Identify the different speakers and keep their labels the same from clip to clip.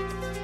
Speaker 1: Bye.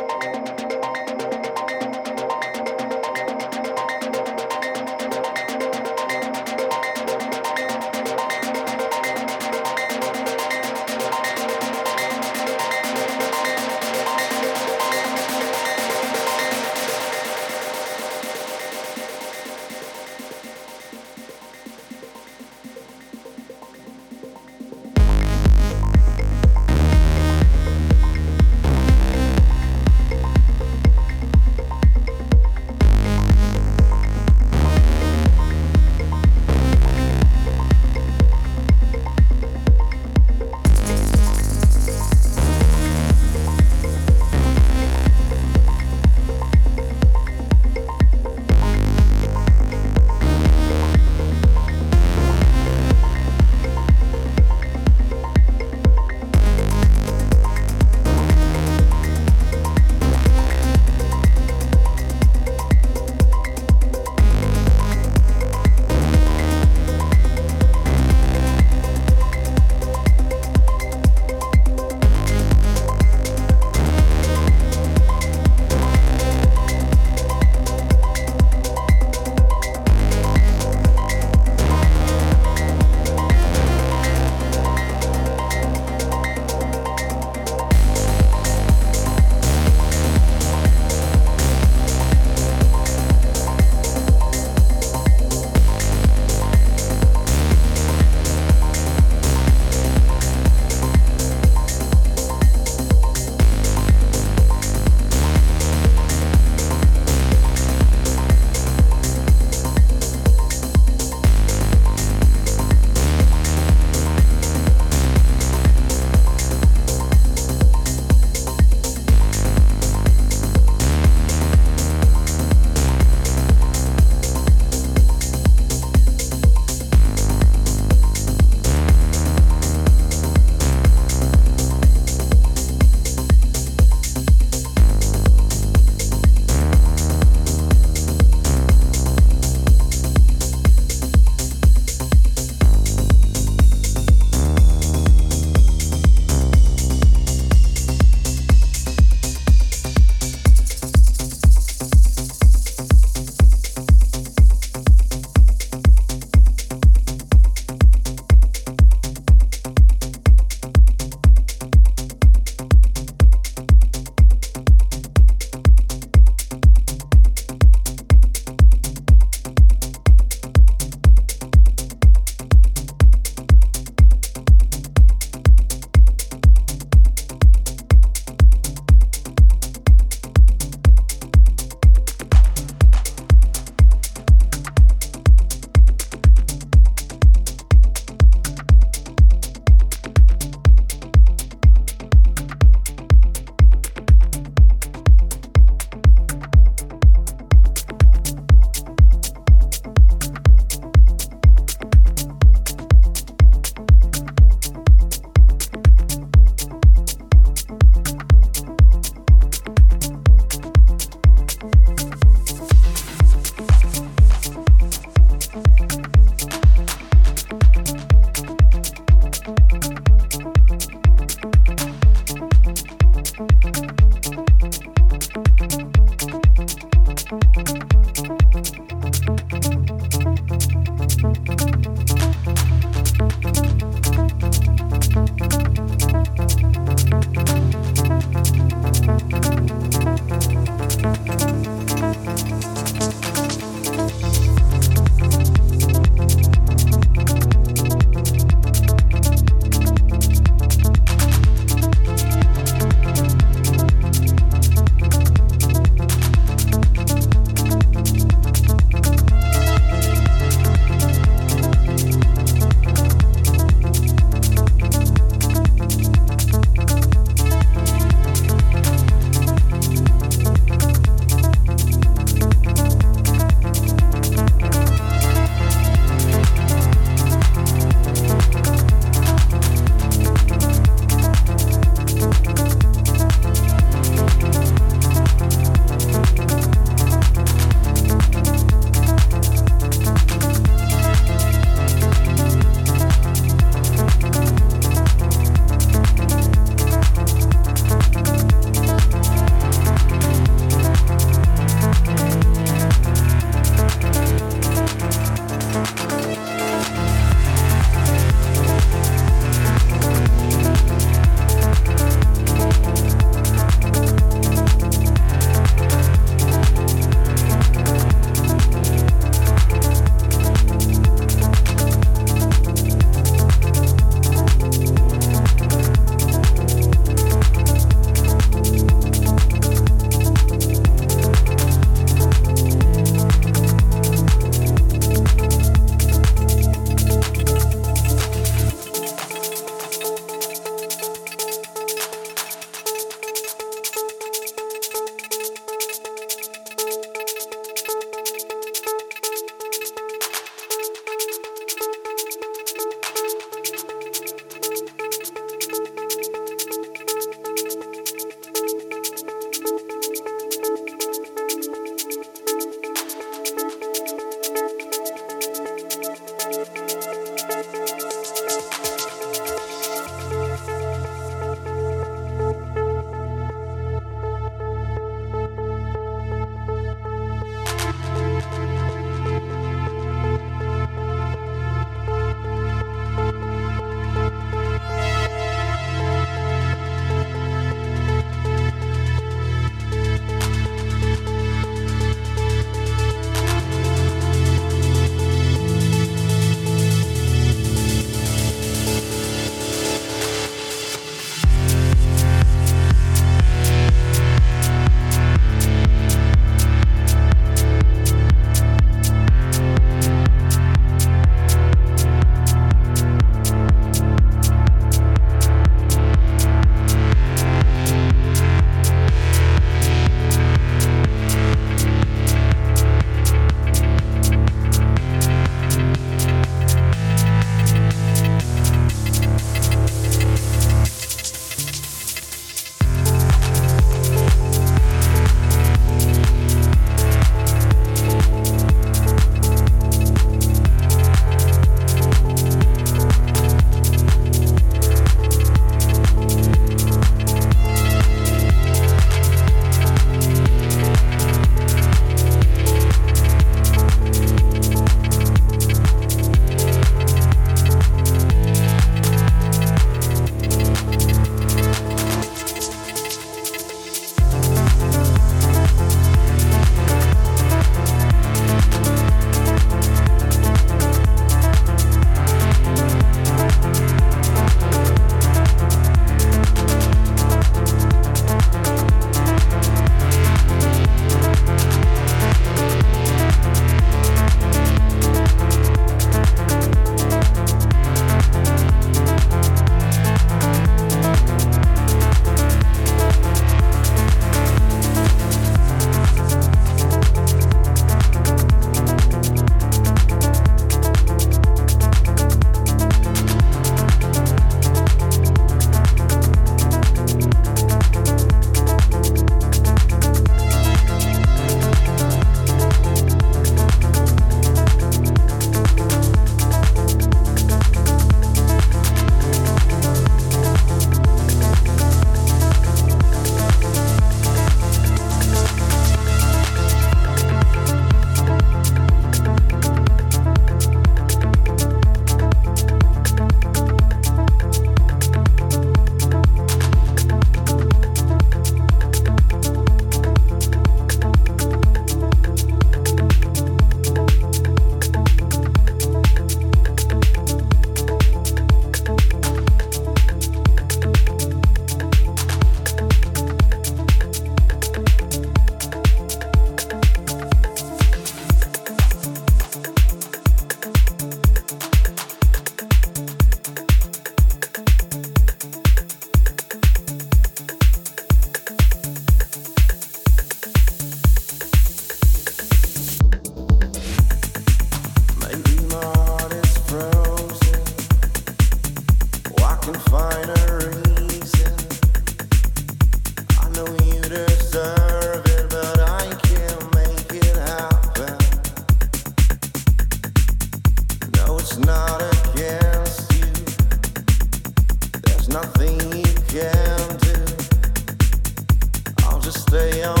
Speaker 1: say I'm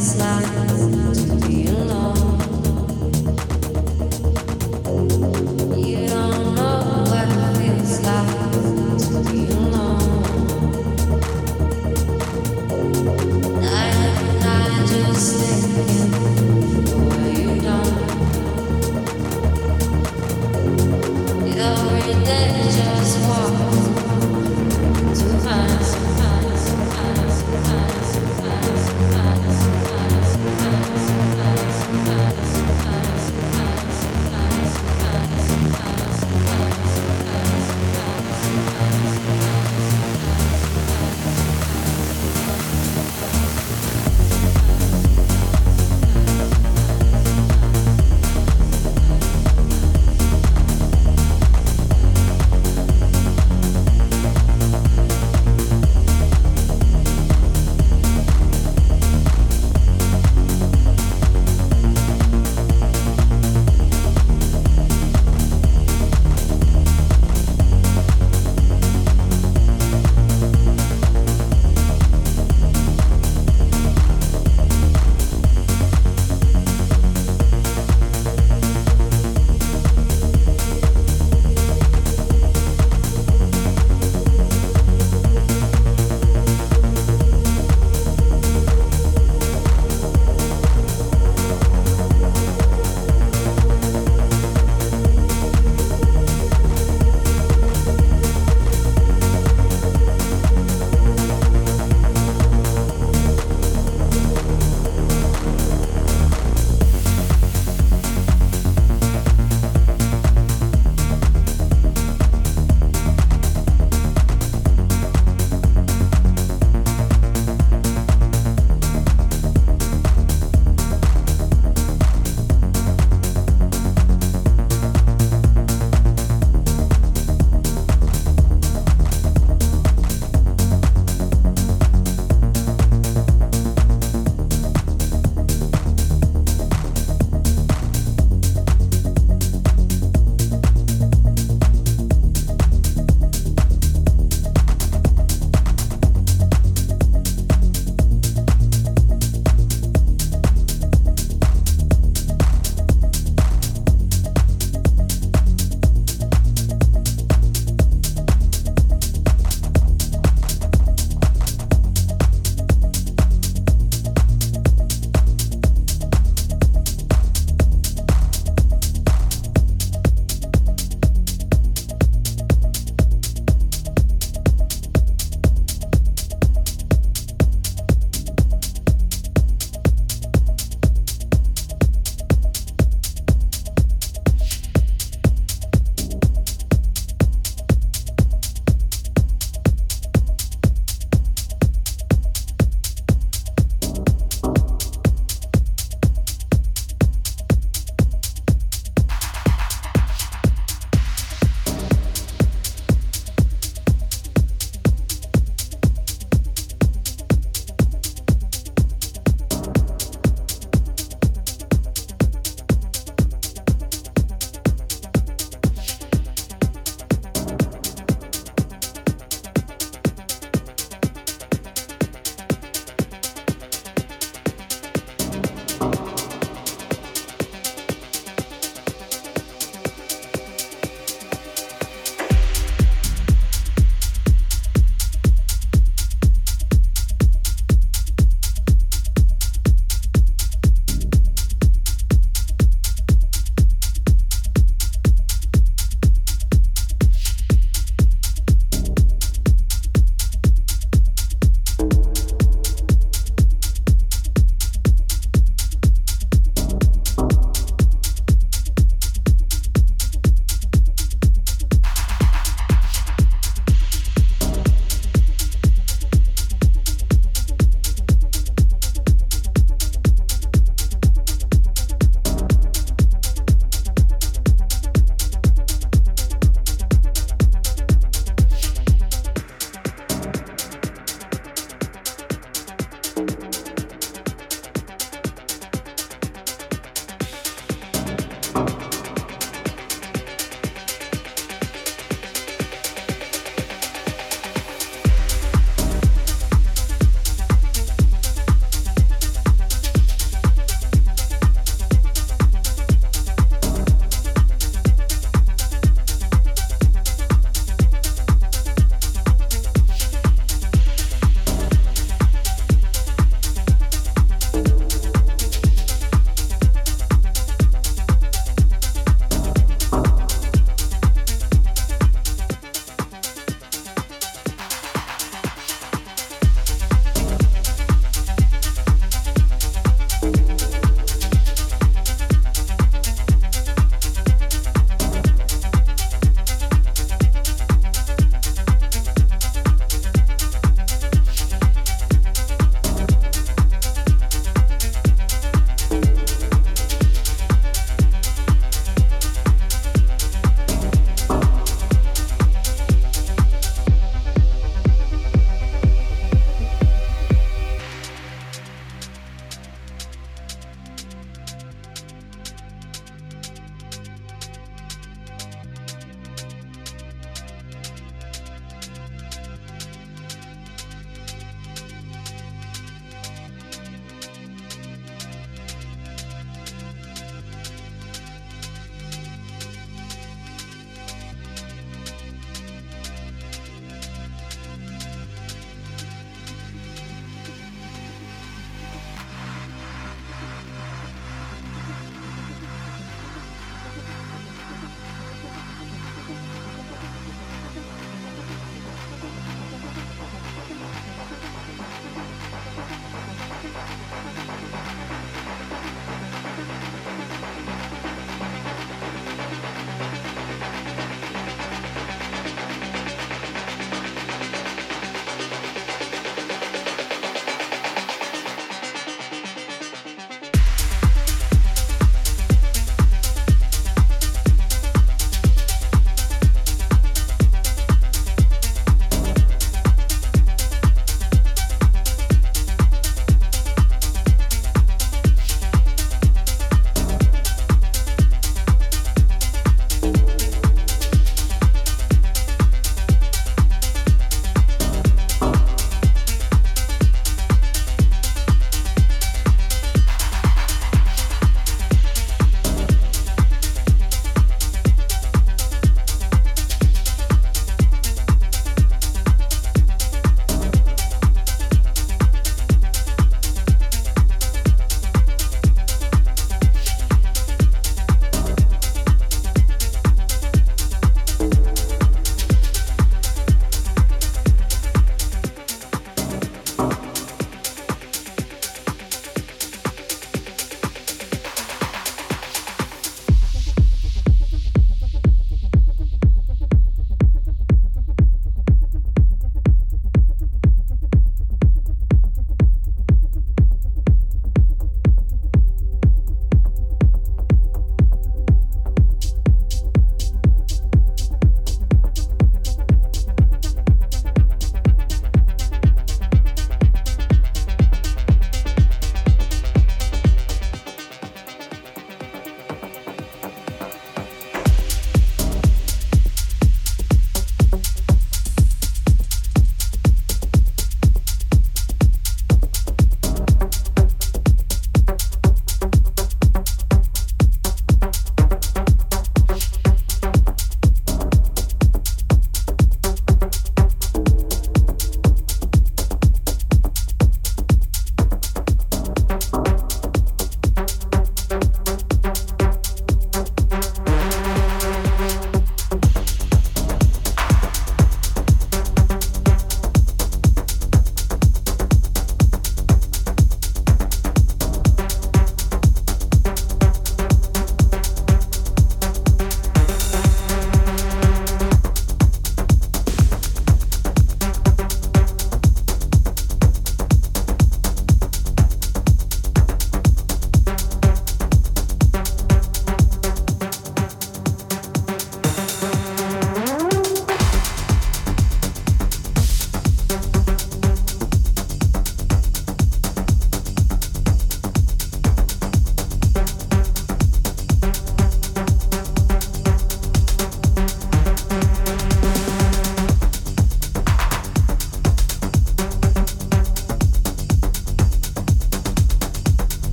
Speaker 2: slide.